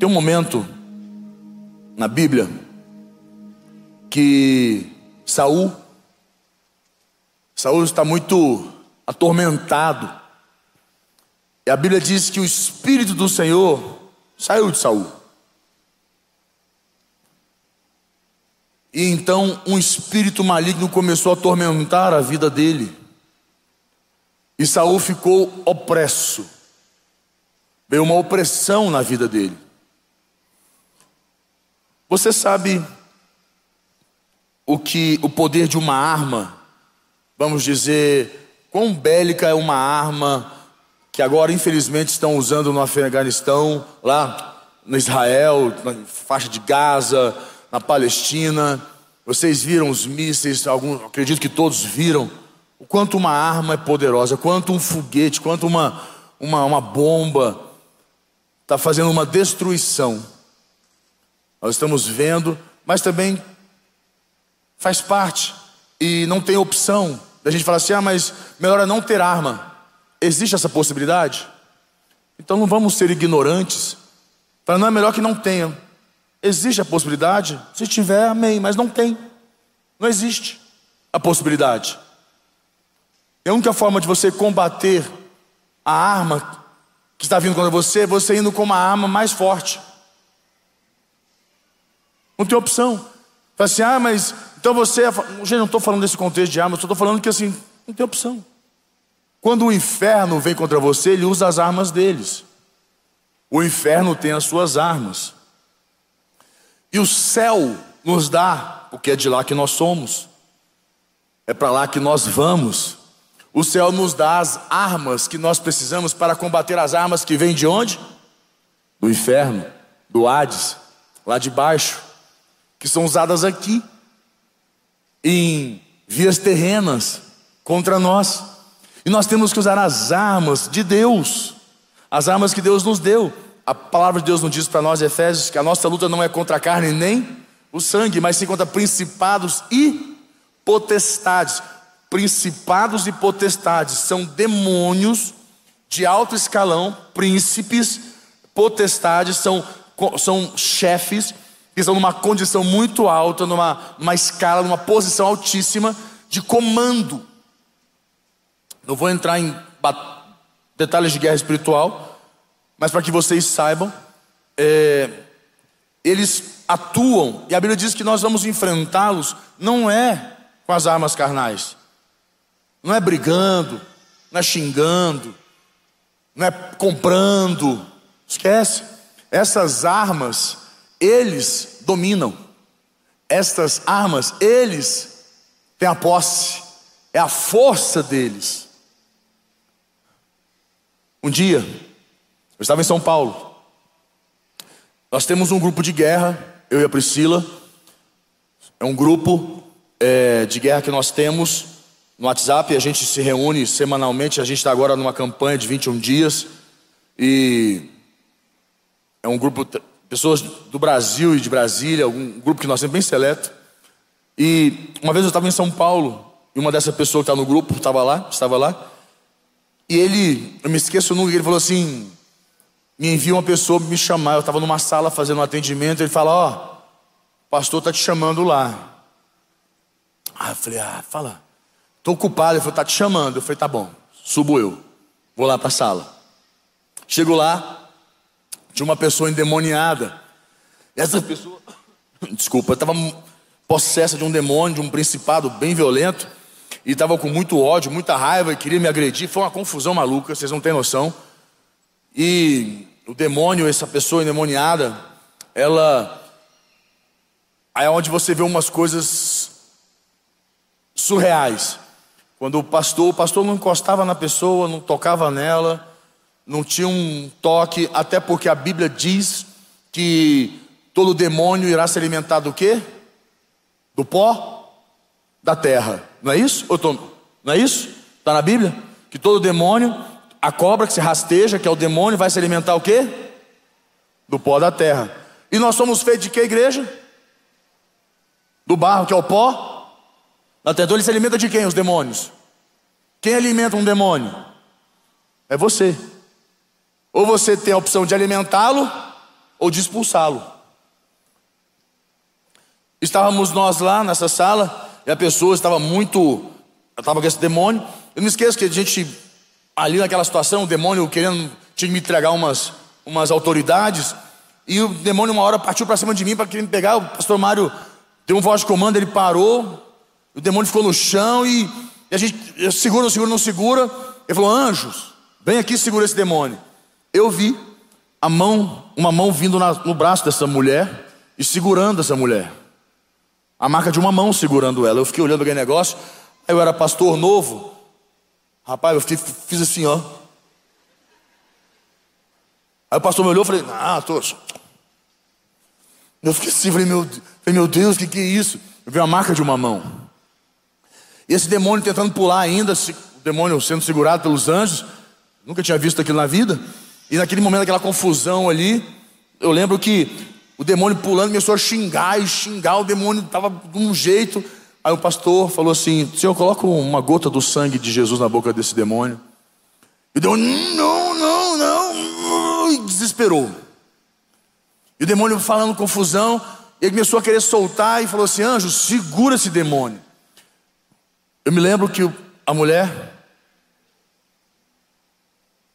Tem um momento na Bíblia que Saul Saul está muito atormentado. E a Bíblia diz que o espírito do Senhor saiu de Saul. E então um espírito maligno começou a atormentar a vida dele. E Saul ficou opresso. Veio uma opressão na vida dele. Você sabe o que o poder de uma arma, vamos dizer, quão bélica é uma arma que agora infelizmente estão usando no Afeganistão, lá no Israel, na faixa de Gaza, na Palestina. Vocês viram os mísseis, algum, acredito que todos viram, o quanto uma arma é poderosa, quanto um foguete, quanto uma, uma, uma bomba está fazendo uma destruição. Nós estamos vendo, mas também faz parte e não tem opção da gente falar assim: ah, mas melhor é não ter arma. Existe essa possibilidade? Então não vamos ser ignorantes. Para não é melhor que não tenha. Existe a possibilidade? Se tiver, amém, mas não tem. Não existe a possibilidade. E a única forma de você combater a arma que está vindo contra você é você indo com uma arma mais forte. Não tem opção. Fala assim, ah, mas então você. É... Gente, não estou falando desse contexto de arma, só estou falando que assim, não tem opção. Quando o inferno vem contra você, ele usa as armas deles. O inferno tem as suas armas. E o céu nos dá, porque é de lá que nós somos. É para lá que nós vamos. O céu nos dá as armas que nós precisamos para combater as armas que vêm de onde? Do inferno, do Hades, lá de baixo, que são usadas aqui em vias terrenas contra nós. E nós temos que usar as armas de Deus, as armas que Deus nos deu. A palavra de Deus nos diz para nós, Efésios, que a nossa luta não é contra a carne nem o sangue, mas sim contra principados e potestades. Principados e potestades são demônios de alto escalão, príncipes, potestades, são, são chefes que estão numa condição muito alta, numa, numa escala, numa posição altíssima de comando. Não vou entrar em detalhes de guerra espiritual, mas para que vocês saibam, é, eles atuam, e a Bíblia diz que nós vamos enfrentá-los, não é com as armas carnais, não é brigando, não é xingando, não é comprando, esquece. Essas armas eles dominam. Estas armas, eles têm a posse, é a força deles. Um dia, eu estava em São Paulo. Nós temos um grupo de guerra, eu e a Priscila. É um grupo é, de guerra que nós temos no WhatsApp. A gente se reúne semanalmente. A gente está agora numa campanha de 21 dias. E é um grupo pessoas do Brasil e de Brasília, um grupo que nós temos bem seleto. E uma vez eu estava em São Paulo, e uma dessas pessoas que está no grupo estava lá, estava lá. E ele, eu me esqueço nunca, ele falou assim: me envia uma pessoa me chamar. Eu estava numa sala fazendo um atendimento. Ele fala: Ó, oh, o pastor está te chamando lá. Aí eu falei: Ah, fala, estou ocupado. Ele falou: Está te chamando. Eu falei: Tá bom, subo eu, vou lá para a sala. Chego lá, de uma pessoa endemoniada. Essa pessoa, desculpa, estava possessa de um demônio, de um principado bem violento, e estava com muito ódio, muita raiva, e queria me agredir. Foi uma confusão maluca, vocês não têm noção. E o demônio, essa pessoa endemoniada, ela. Aí é onde você vê umas coisas surreais. Quando o pastor, o pastor não encostava na pessoa, não tocava nela, não tinha um toque, até porque a Bíblia diz que todo demônio irá se alimentar do quê? Do pó da terra. Não é isso? Tô... Não é isso? Está na Bíblia? Que todo demônio, a cobra que se rasteja, que é o demônio, vai se alimentar o quê? Do pó da terra. E nós somos feitos de que igreja? Do barro, que é o pó. Então ele se alimenta de quem? Os demônios. Quem alimenta um demônio? É você. Ou você tem a opção de alimentá-lo, ou de expulsá-lo. Estávamos nós lá nessa sala e a pessoa estava muito. Estava com esse demônio. Eu não esqueço que a gente, ali naquela situação, o demônio querendo, tinha me entregar umas, umas autoridades. E o demônio, uma hora, partiu para cima de mim para querer me pegar. O pastor Mário deu um voz de comando, ele parou. O demônio ficou no chão e, e a gente segura, não segura, não segura. Ele falou: Anjos, vem aqui segura esse demônio. Eu vi a mão, uma mão vindo na, no braço dessa mulher e segurando essa mulher. A marca de uma mão segurando ela. Eu fiquei olhando aquele negócio. Aí eu era pastor novo. Rapaz, eu fiquei, fiz assim, ó. Aí o pastor me olhou e falei, ah, tô. Eu fiquei assim, falei, meu, falei, meu Deus, o que, que é isso? Eu vi a marca de uma mão. E esse demônio tentando pular ainda, o demônio sendo segurado pelos anjos. Nunca tinha visto aquilo na vida. E naquele momento, aquela confusão ali, eu lembro que o demônio pulando começou a xingar e xingar, o demônio estava de um jeito. Aí o pastor falou assim: Senhor, coloca uma gota do sangue de Jesus na boca desse demônio. E o demônio, não, não, não, e desesperou. E o demônio falando confusão, ele começou a querer soltar e falou assim: Anjo, segura esse demônio. Eu me lembro que a mulher,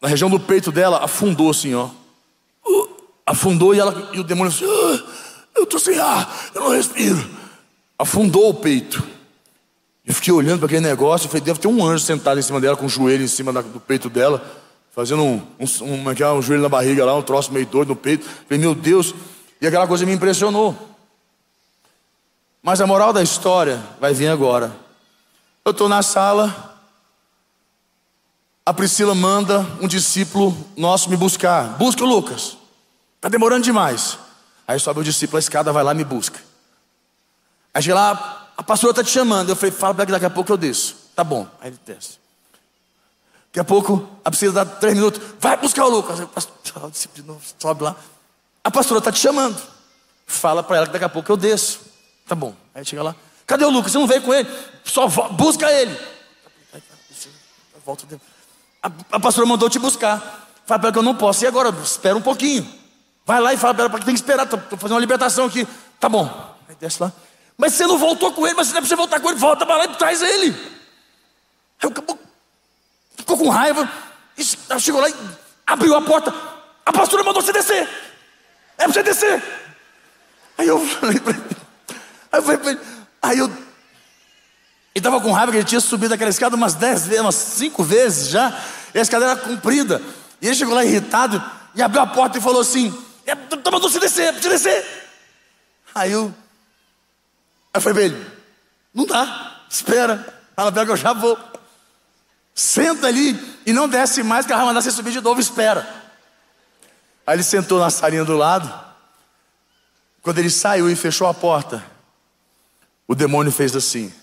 na região do peito dela, afundou assim, ó. Afundou e, ela, e o demônio assim: ah, Eu estou sem ar, eu não respiro. Afundou o peito. Eu fiquei olhando para aquele negócio, falei, deve ter um anjo sentado em cima dela, com o joelho em cima do peito dela, fazendo um, um, um, é é? um joelho na barriga lá, um troço meio doido no peito. Falei, meu Deus, e aquela coisa me impressionou. Mas a moral da história vai vir agora. Eu estou na sala, a Priscila manda um discípulo nosso me buscar. Busca o Lucas, está demorando demais. Aí sobe o discípulo, a escada vai lá e me busca. Aí chega lá, a pastora está te chamando. Eu falei, fala para que daqui a pouco eu desço. Tá bom. Aí ele desce. Daqui a pouco, a precisa dar três minutos. Vai buscar o Lucas. Aí o pastor, de novo, sobe lá. A pastora está te chamando. Fala para ela que daqui a pouco eu desço. Tá bom. Aí chega lá. Cadê o Lucas? Você não veio com ele? Só busca ele. Volta. A, a pastora mandou te buscar. Fala para ela que eu não posso. E agora? Espera um pouquinho. Vai lá e fala para ela que tem que esperar. Estou fazendo uma libertação aqui. Tá bom. Aí desce lá. Mas você não voltou com ele, mas não é para você voltar com ele, volta para lá e traz ele. Aí o caboclo ficou com raiva, chegou lá e abriu a porta. A pastora mandou você descer. É para você descer. Aí eu falei para ele. Aí eu falei para ele. Aí eu. Ele estava com raiva que ele tinha subido aquela escada umas dez vezes, umas cinco vezes já. E a escada era comprida. E ele chegou lá irritado e abriu a porta e falou assim: é, mandou você descer, é para você descer. Aí eu. Aí falei para ele: não dá, espera, ela pega, eu já vou. Senta ali e não desce mais, que ela vai mandar você subir de novo, espera. Aí ele sentou na salinha do lado. Quando ele saiu e fechou a porta, o demônio fez assim.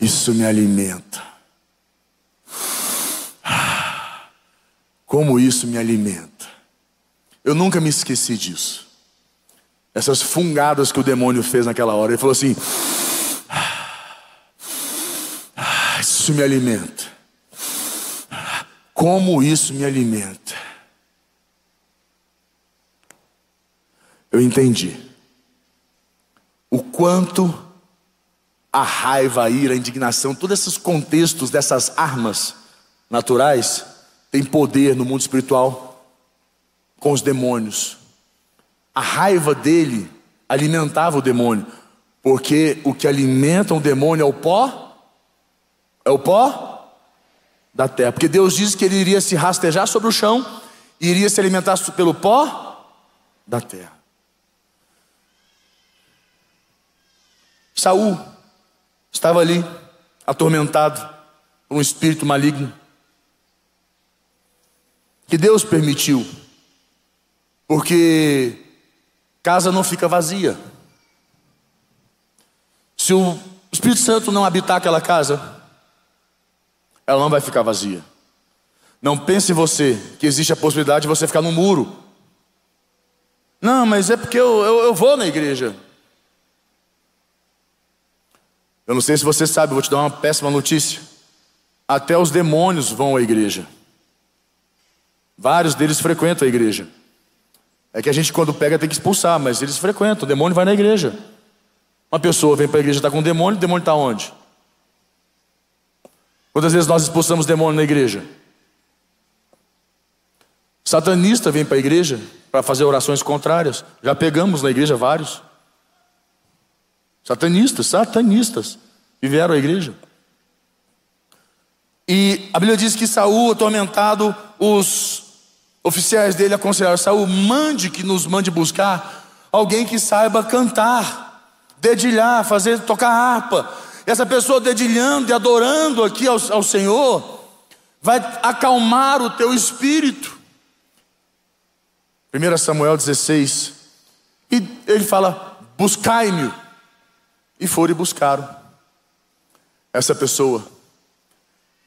Isso me alimenta. Como isso me alimenta. Eu nunca me esqueci disso. Essas fungadas que o demônio fez naquela hora. Ele falou assim: Isso me alimenta. Como isso me alimenta. Eu entendi. Quanto a raiva, a ira, a indignação, todos esses contextos dessas armas naturais têm poder no mundo espiritual com os demônios. A raiva dele alimentava o demônio, porque o que alimenta o demônio é o pó, é o pó da terra. Porque Deus disse que ele iria se rastejar sobre o chão e iria se alimentar pelo pó da terra. Saul estava ali, atormentado por um espírito maligno, que Deus permitiu porque casa não fica vazia. Se o Espírito Santo não habitar aquela casa, ela não vai ficar vazia. Não pense você que existe a possibilidade de você ficar no muro. Não, mas é porque eu, eu, eu vou na igreja. Eu não sei se você sabe, vou te dar uma péssima notícia. Até os demônios vão à igreja. Vários deles frequentam a igreja. É que a gente, quando pega, tem que expulsar, mas eles frequentam. O demônio vai na igreja. Uma pessoa vem para a igreja está com um demônio, o demônio está onde? Quantas vezes nós expulsamos demônio na igreja? Satanista vem para a igreja para fazer orações contrárias. Já pegamos na igreja vários. Satanistas, satanistas, que vieram à igreja. E a Bíblia diz que Saul, atormentado, os oficiais dele aconselharam: Saul, mande que nos mande buscar alguém que saiba cantar, dedilhar, fazer tocar harpa. E essa pessoa dedilhando e adorando aqui ao, ao Senhor vai acalmar o teu espírito. 1 Samuel 16. E ele fala: Buscai-me. E foram e buscaram essa pessoa,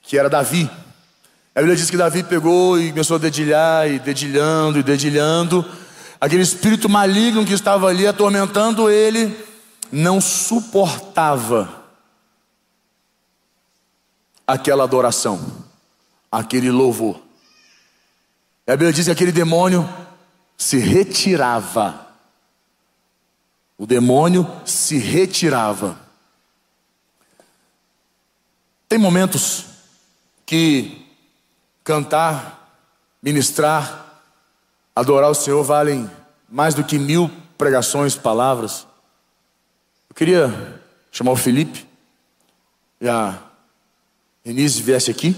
que era Davi. A Bíblia diz que Davi pegou e começou a dedilhar, e dedilhando, e dedilhando. Aquele espírito maligno que estava ali atormentando ele, não suportava aquela adoração, aquele louvor. A Bíblia diz que aquele demônio se retirava. O demônio se retirava. Tem momentos que cantar, ministrar, adorar o Senhor valem mais do que mil pregações, palavras. Eu queria chamar o Felipe e a Denise viesse aqui.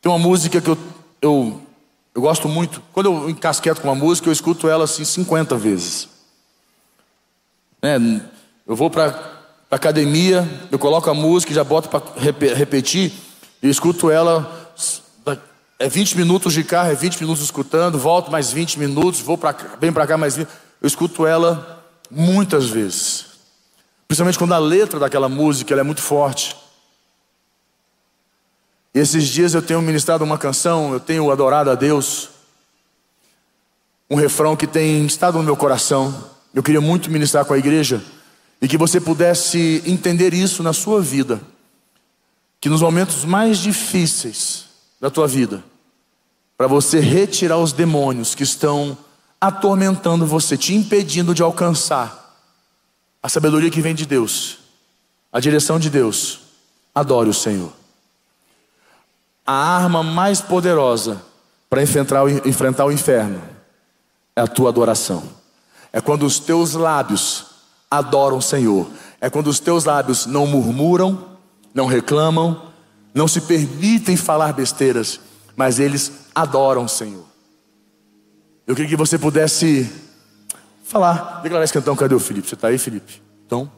Tem uma música que eu, eu eu gosto muito. Quando eu encasqueto com uma música, eu escuto ela assim 50 vezes. É, eu vou para a academia, eu coloco a música, já boto para repetir, e escuto ela. É 20 minutos de carro, é 20 minutos escutando, volto mais 20 minutos, vou para bem para cá mais 20. Eu escuto ela muitas vezes. Principalmente quando a letra daquela música é muito forte. E esses dias eu tenho ministrado uma canção, eu tenho adorado a Deus. Um refrão que tem estado no meu coração. Eu queria muito ministrar com a igreja e que você pudesse entender isso na sua vida. Que nos momentos mais difíceis da tua vida, para você retirar os demônios que estão atormentando você, te impedindo de alcançar a sabedoria que vem de Deus, a direção de Deus, adore o Senhor a arma mais poderosa para enfrentar, enfrentar o inferno é a tua adoração. É quando os teus lábios adoram o Senhor. É quando os teus lábios não murmuram, não reclamam, não se permitem falar besteiras, mas eles adoram o Senhor. Eu queria que você pudesse falar, declarar esse cantão. Cadê o Felipe? Você está aí, Felipe? Então,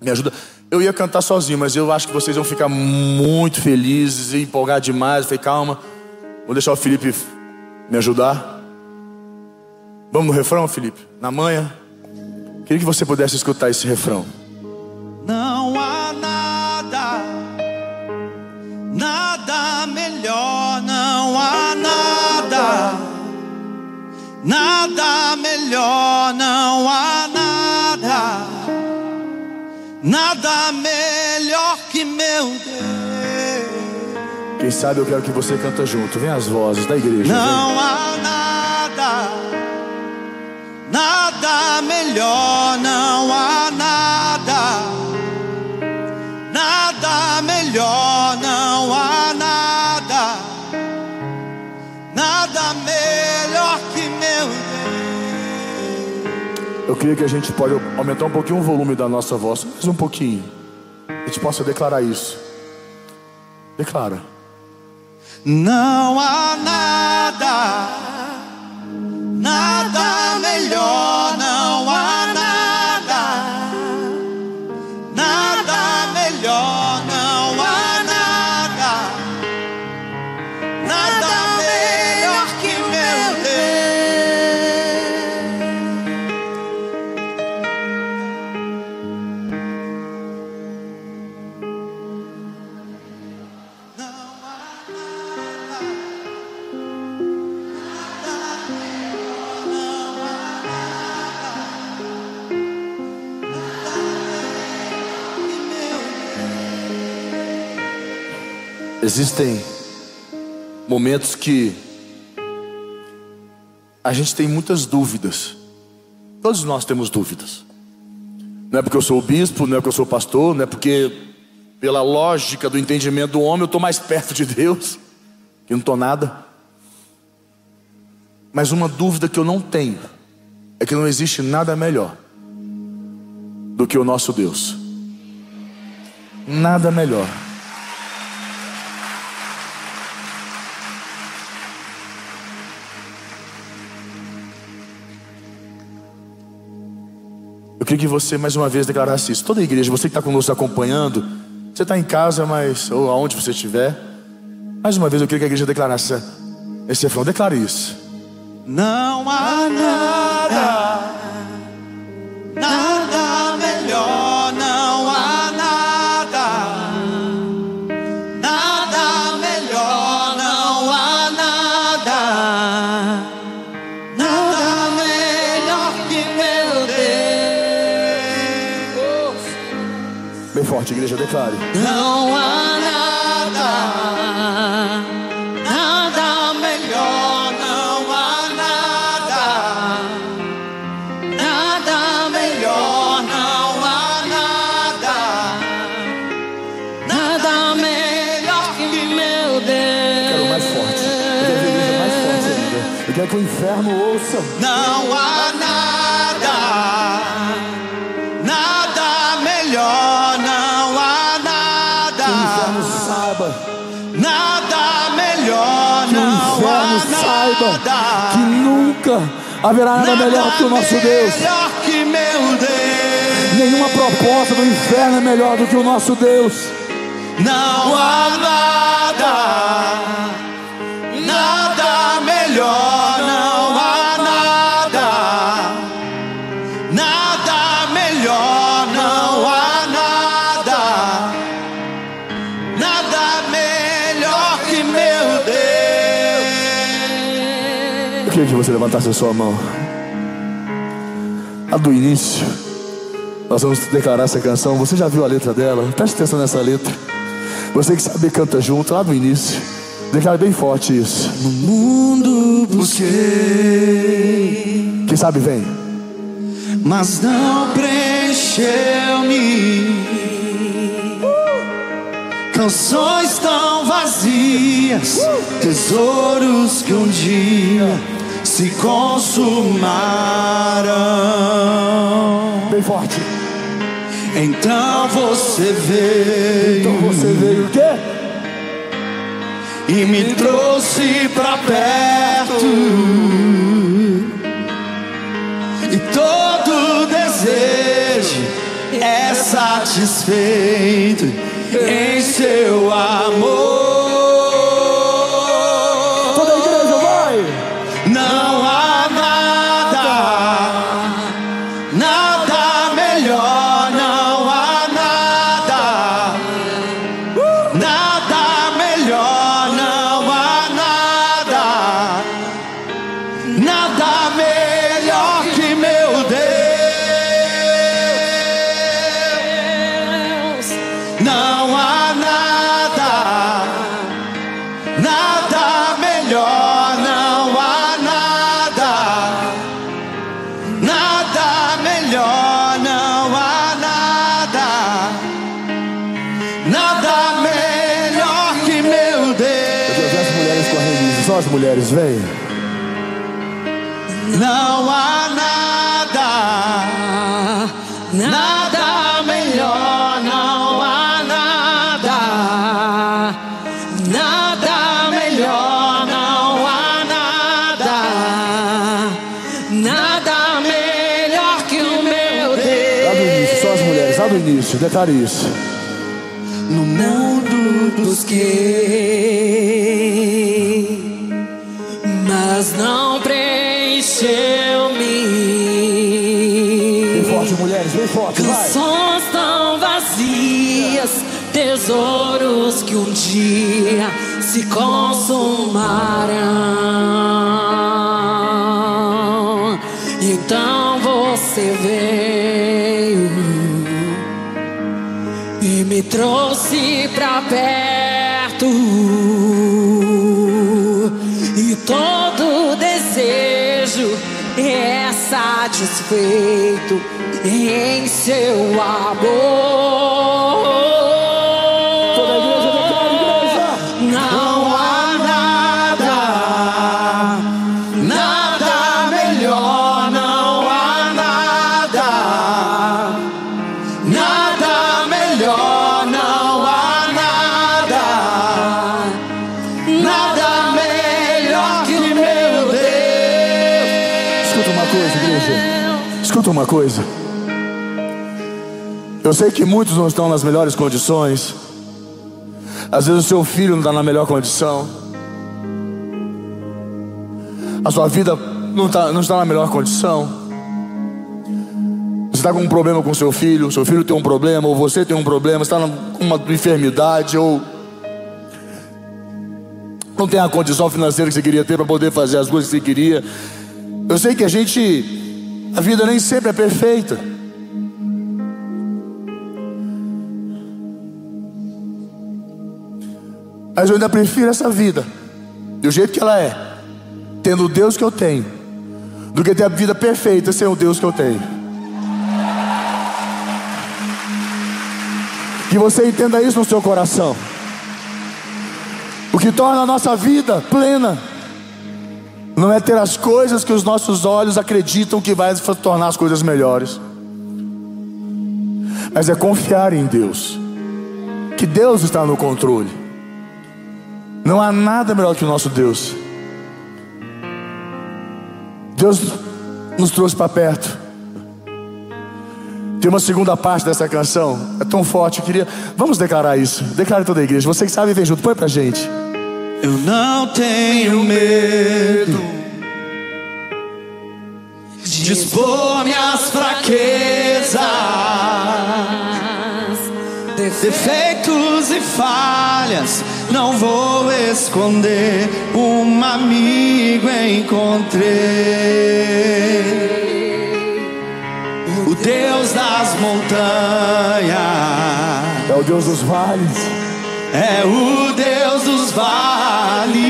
me ajuda. Eu ia cantar sozinho, mas eu acho que vocês vão ficar muito felizes e empolgar demais. Eu falei, calma, vou deixar o Felipe me ajudar. Vamos no refrão, Felipe? Na manhã? Queria que você pudesse escutar esse refrão. Não há nada, nada melhor, não há nada, nada melhor, não há nada Nada melhor que meu Deus. Quem sabe eu quero que você canta junto. Vem as vozes da igreja. Não vem. há nada, nada melhor, não há nada, nada melhor, não há nada, nada melhor que meu Deus. Eu creio que a gente pode aumentar um pouquinho o volume da nossa voz, mais um pouquinho. A gente possa declarar isso. Declara. Não há nada, nada melhor, Existem momentos que a gente tem muitas dúvidas. Todos nós temos dúvidas. Não é porque eu sou bispo, não é porque eu sou pastor, não é porque, pela lógica do entendimento do homem, eu estou mais perto de Deus, que não estou nada. Mas uma dúvida que eu não tenho é que não existe nada melhor do que o nosso Deus. Nada melhor. Eu queria que você mais uma vez declarasse isso. Toda a igreja, você que está conosco acompanhando, você está em casa, mas ou aonde você estiver, mais uma vez eu queria que a igreja declarasse esse refrão. Declare isso. Não há nada, nada forte, igreja, declare. Não há nada, nada melhor, não há nada, nada melhor, não há nada, nada melhor que meu Quero mais forte. Eu quero a igreja mais forte Deus. ainda. Eu quero que o inferno ouça. Não há nada, que nunca haverá nada melhor que o nosso Deus. Nenhuma proposta do inferno é melhor do que o nosso Deus. Não há nada, nada melhor, você levantasse a sua mão. A do início. Nós vamos declarar essa canção. Você já viu a letra dela? Preste atenção nessa letra. Você que sabe canta junto lá do início. Declara bem forte isso. No mundo busquei, Quem sabe vem. mas não preencheu-me. Canções tão vazias, tesouros que um dia se consumaram. Bem forte. Então você veio. Então você veio o quê? e me trouxe pra perto. E todo desejo é satisfeito em seu amor. Início, declare isso. No mundo busquei, mas não preencheu-me. Bem forte, mulheres, bem forte, vai. Canções tão vazias, tesouros que um dia se consumarão. Então você veio me trouxe pra perto e todo desejo é satisfeito em seu amor. Uma coisa. Eu sei que muitos não estão nas melhores condições. Às vezes o seu filho não está na melhor condição. A sua vida não, está não está na melhor condição. Você está com um problema com seu filho, seu filho tem um problema, ou você tem um problema, está com uma enfermidade, ou não tem a condição financeira que você queria ter para poder fazer as coisas que você queria. Eu sei que a gente a vida nem sempre é perfeita. Mas eu ainda prefiro essa vida, do jeito que ela é, tendo o Deus que eu tenho, do que ter a vida perfeita sem o Deus que eu tenho. Que você entenda isso no seu coração. O que torna a nossa vida plena não é ter as coisas que os nossos olhos acreditam que vai tornar as coisas melhores, mas é confiar em Deus, que Deus está no controle. Não há nada melhor que o nosso Deus. Deus nos trouxe para perto. Tem uma segunda parte dessa canção, é tão forte, eu queria. Vamos declarar isso. Declare toda a igreja. Você que sabe, vem junto, põe pra gente. Eu não tenho medo de expor minhas fraquezas, defeitos e falhas. Não vou esconder, um amigo encontrei. O Deus das montanhas, é o Deus dos vales, é o Deus dos vales,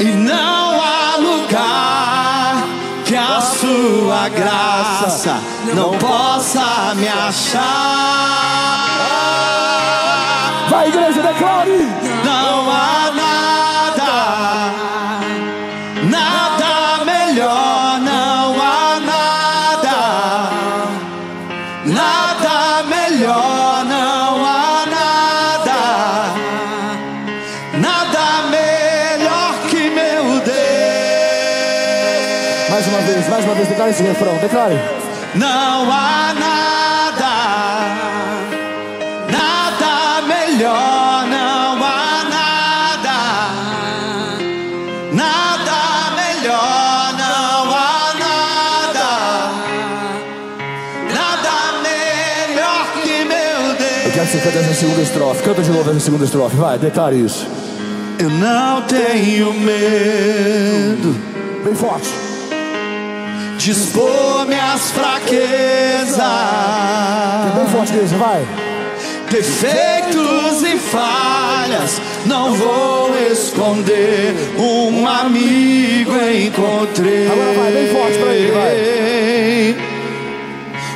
e não há lugar que a sua graça não possa me achar. Vai, igreja, declare! Esse refrão, declare. Não há nada, nada melhor, não há nada, nada melhor, não há nada, nada melhor que meu Eu quero que você cante essa segunda estrofe. Canta de novo essa segunda estrofe, vai, declare isso. Eu não tenho medo Bem forte. De expor minhas fraquezas. Bem forte, vai. defeitos e falhas, não vou esconder. Um amigo encontrei. Agora vai, bem forte pra ele,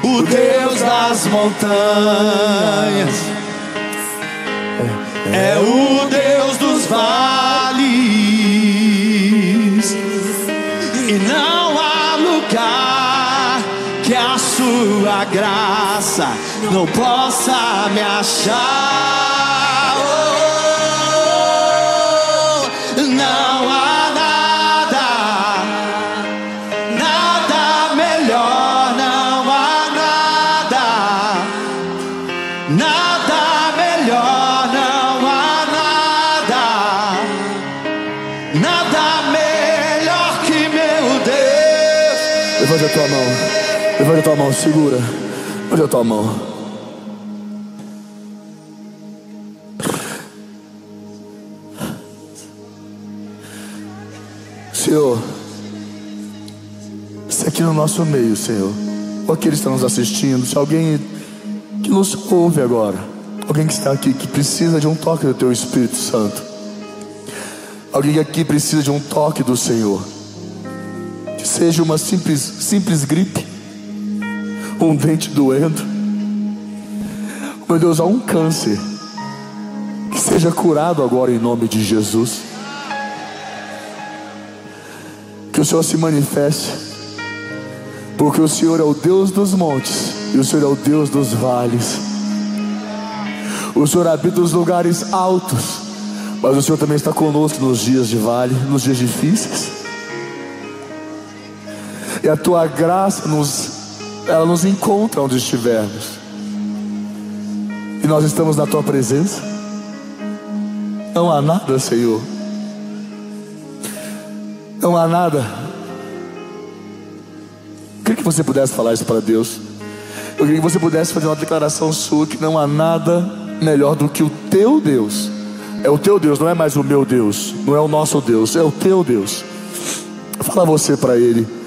O Deus das montanhas é o Deus dos vales, sua graça não possa me achar. Tua mão, segura. Levante a tua mão. Senhor, se aqui no nosso meio, Senhor, ou aqueles que estão nos assistindo, se alguém que nos ouve agora, alguém que está aqui que precisa de um toque do Teu Espírito Santo, alguém aqui precisa de um toque do Senhor, Que seja uma simples, simples gripe, um dente doendo. Meu Deus, há um câncer que seja curado agora em nome de Jesus. Que o Senhor se manifeste, porque o Senhor é o Deus dos montes e o Senhor é o Deus dos vales. O Senhor habita os lugares altos, mas o Senhor também está conosco nos dias de vale, nos dias difíceis. E a tua graça nos, ela nos encontra onde estivermos. E nós estamos na tua presença. Não há nada, Senhor. Não há nada. Eu queria que você pudesse falar isso para Deus. Eu queria que você pudesse fazer uma declaração sua que não há nada melhor do que o teu Deus. É o teu Deus, não é mais o meu Deus, não é o nosso Deus, é o teu Deus. Fala você para ele.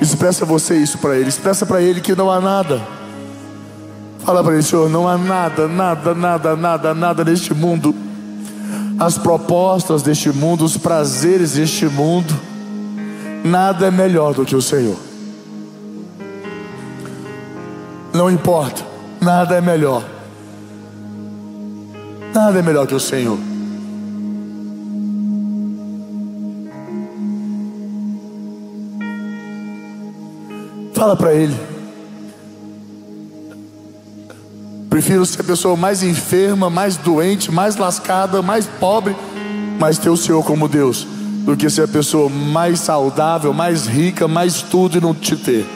Expressa você isso para ele. Expressa para ele que não há nada. Fala para ele, Senhor, não há nada, nada, nada, nada, nada neste mundo. As propostas deste mundo, os prazeres deste mundo, nada é melhor do que o Senhor. Não importa, nada é melhor. Nada é melhor que o Senhor. Fala para Ele. Prefiro ser a pessoa mais enferma, mais doente, mais lascada, mais pobre, mas ter o Senhor como Deus, do que ser a pessoa mais saudável, mais rica, mais tudo e não te ter.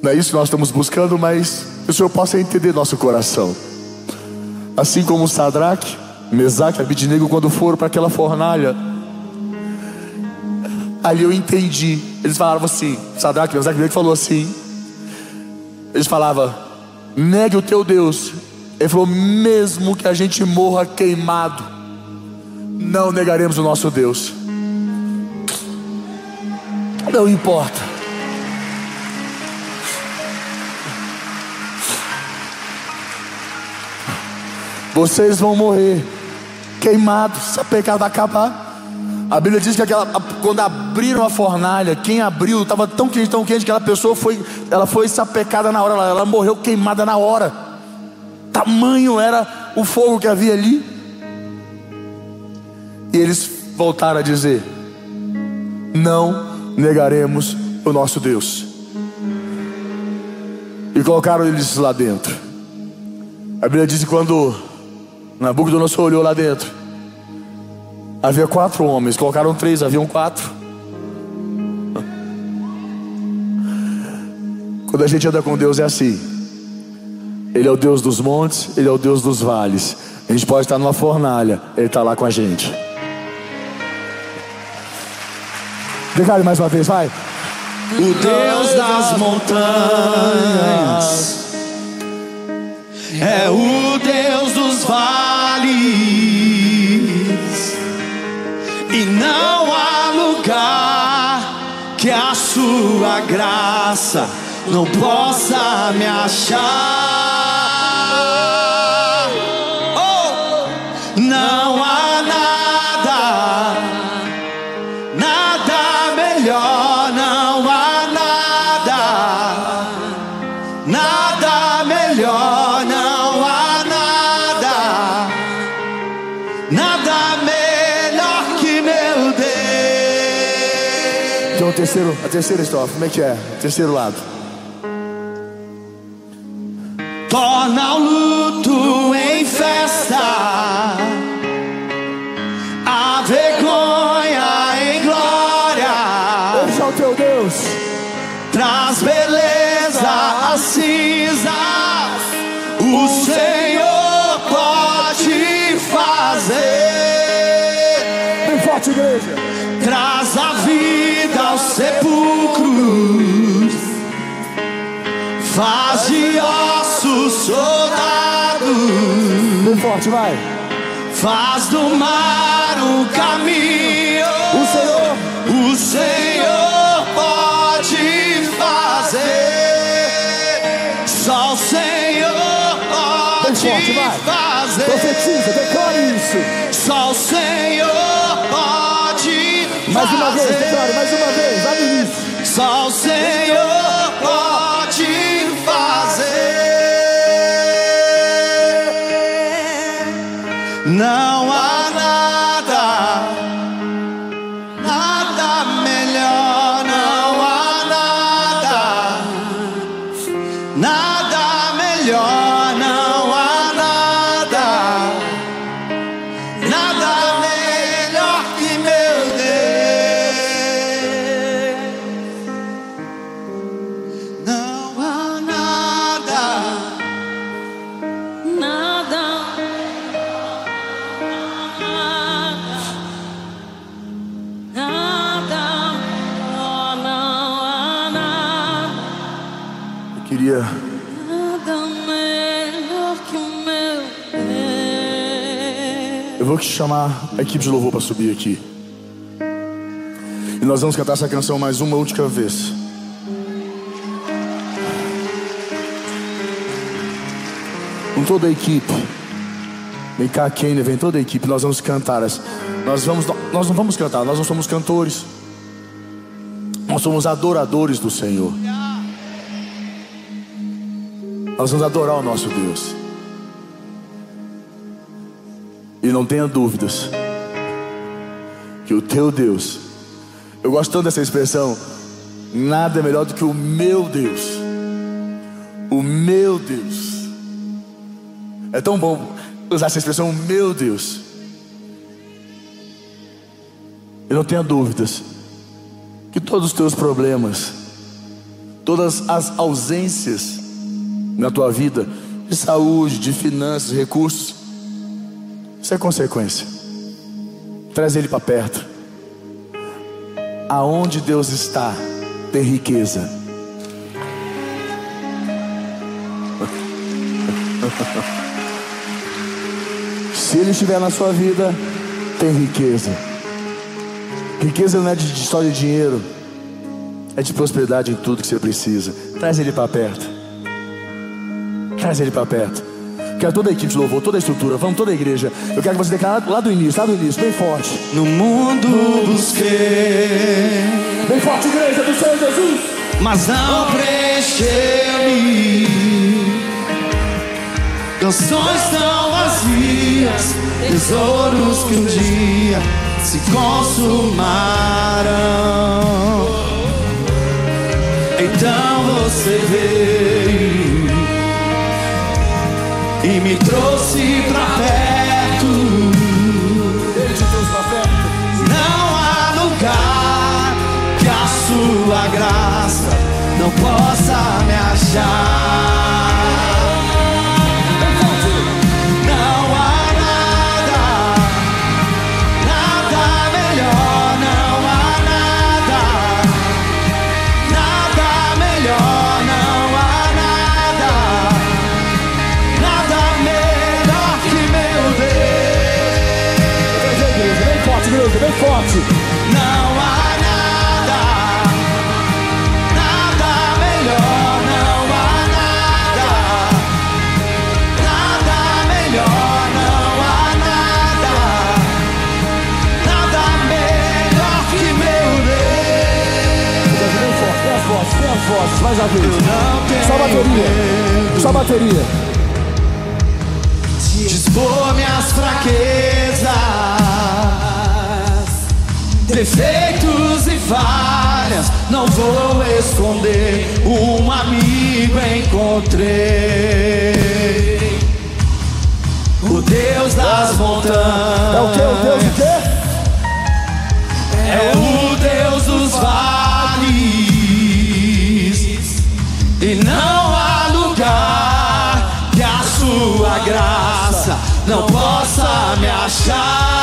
Não é isso que nós estamos buscando, mas que o Senhor possa entender nosso coração. Assim como Sadraque, Mesaque e Abidnego, quando foram para aquela fornalha, ali eu entendi. Eles falavam assim, Sadraque, Mesaque Abidnego falou assim. Eles falavam, negue o teu Deus. Ele falou, mesmo que a gente morra queimado, não negaremos o nosso Deus. Não importa. Vocês vão morrer queimados, se a pecado acabar. A Bíblia diz que aquela, quando abriram a fornalha, quem abriu estava tão quente, tão quente que aquela pessoa foi, ela foi sapecada na hora, ela, ela morreu queimada na hora. Tamanho era o fogo que havia ali. E eles voltaram a dizer: Não negaremos o nosso Deus. E colocaram eles lá dentro. A Bíblia diz que quando Nabucodonosor olhou lá dentro. Havia quatro homens, colocaram três, haviam quatro. Quando a gente anda com Deus é assim. Ele é o Deus dos montes, Ele é o Deus dos vales. A gente pode estar numa fornalha, Ele está lá com a gente. Declare mais uma vez, vai. O Deus das montanhas é o Deus dos vales, e não há lugar que a sua graça não possa me achar. Oh, não há terceiro, a terceira estrofe, como é que é? Terceiro lado. Forte, vai. Faz do mar um caminho. O Senhor. o Senhor pode fazer. Só o Senhor pode Bem forte, vai. fazer. Profetiza, isso. Só o Senhor pode Mais Mais uma vez, declare, mais uma vez, lá no início. Só o Senhor chamar a equipe de louvor para subir aqui. E nós vamos cantar essa canção mais uma última vez. Com toda a equipe. Vem cá, Kenny, vem toda a equipe. Nós vamos cantar. Nós, vamos, nós não vamos cantar, nós não somos cantores. Nós somos adoradores do Senhor. Nós vamos adorar o nosso Deus. E não tenha dúvidas que o teu Deus, eu gosto tanto dessa expressão, nada é melhor do que o meu Deus. O meu Deus. É tão bom usar essa expressão, meu Deus. E não tenha dúvidas que todos os teus problemas, todas as ausências na tua vida, de saúde, de finanças, recursos, isso é consequência. Traz ele para perto. Aonde Deus está, tem riqueza. Se ele estiver na sua vida, tem riqueza. Riqueza não é de, só de dinheiro, é de prosperidade em tudo que você precisa. Traz ele para perto. Traz ele para perto. Quero toda a equipe de louvor, toda a estrutura, vamos toda a igreja. Eu quero que você declare lá do início, lá do início, bem forte. No mundo busquei, Bem forte, igreja do Senhor Jesus. mas não preencheu-me. Canções tão vazias, tesouros que um dia se consumaram. Então você veio e me trouxe pra perto. Ele te trouxe para perto. Não há lugar que a sua graça não possa me achar. Bem forte. Não há nada, nada melhor, não há nada, nada melhor, não há nada, nada melhor que meu Deus. Igreja, bem forte, bem forte, bem forte. Mais Eu vez. Só bateria. Só bateria. de expor minhas fraquezas, defeitos e falhas. Não vou esconder, um amigo encontrei. O Deus das montanhas É o que? O Deus o quê? é o Deus dos vales e não há lugar que a sua graça não possa me achar.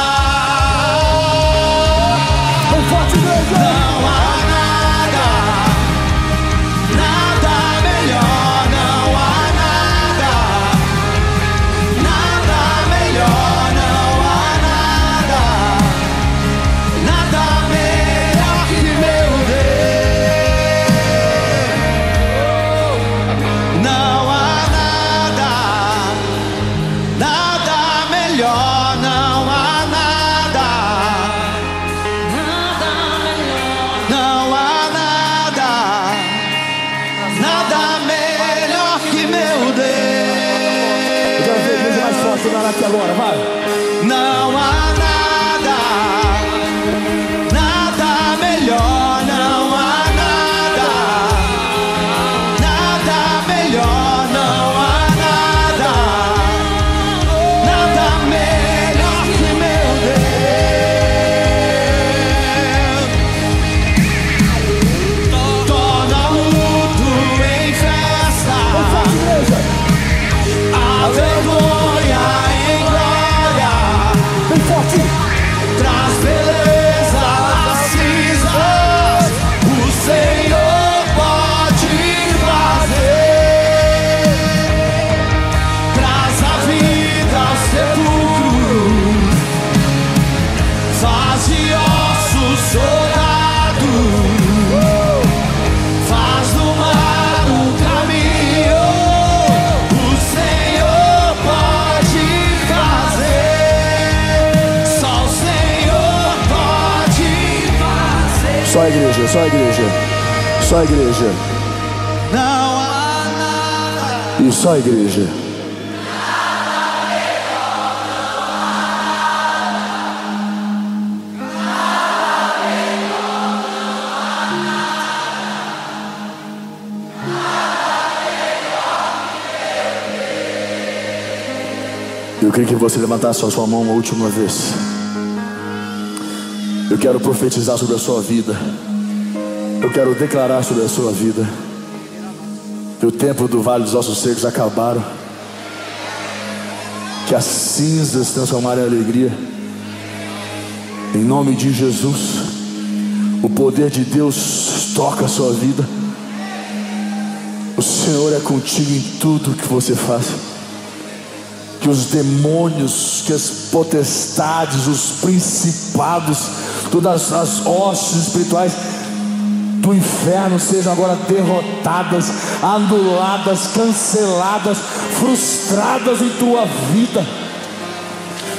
Igreja, só a igreja. Só a igreja. Não há nada. E só a igreja. Eu queria que você levantasse a sua mão uma última vez. Eu quero profetizar sobre a sua vida. Eu quero declarar sobre a sua vida. Que o tempo do Vale dos Ossos Secos acabaram. Que as cinzas transformaram em alegria. Em nome de Jesus. O poder de Deus toca a sua vida. O Senhor é contigo em tudo que você faz. Que os demônios, que as potestades, os principados, todas as hostes espirituais do inferno sejam agora derrotadas, anuladas, canceladas, frustradas em tua vida.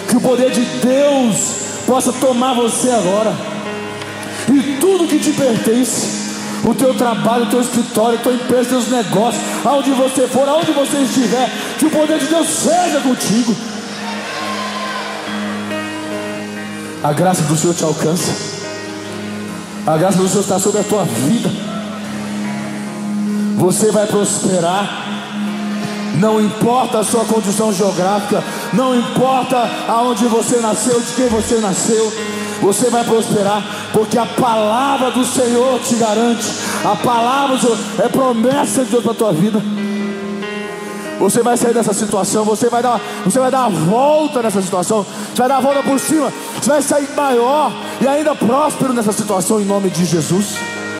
Que o poder de Deus possa tomar você agora. E tudo que te pertence, o teu trabalho, o teu escritório, a tua empresa, teus negócios, aonde você for, aonde você estiver, que o poder de Deus seja contigo. A graça do Senhor te alcança. A graça do Senhor está sobre a tua vida. Você vai prosperar. Não importa a sua condição geográfica, não importa aonde você nasceu, de quem você nasceu, você vai prosperar, porque a palavra do Senhor te garante. A palavra do Senhor é promessa de Deus para a tua vida. Você vai sair dessa situação, você vai dar, você vai dar a volta nessa situação, você vai dar a volta por cima, você vai sair maior e ainda próspero nessa situação em nome de Jesus.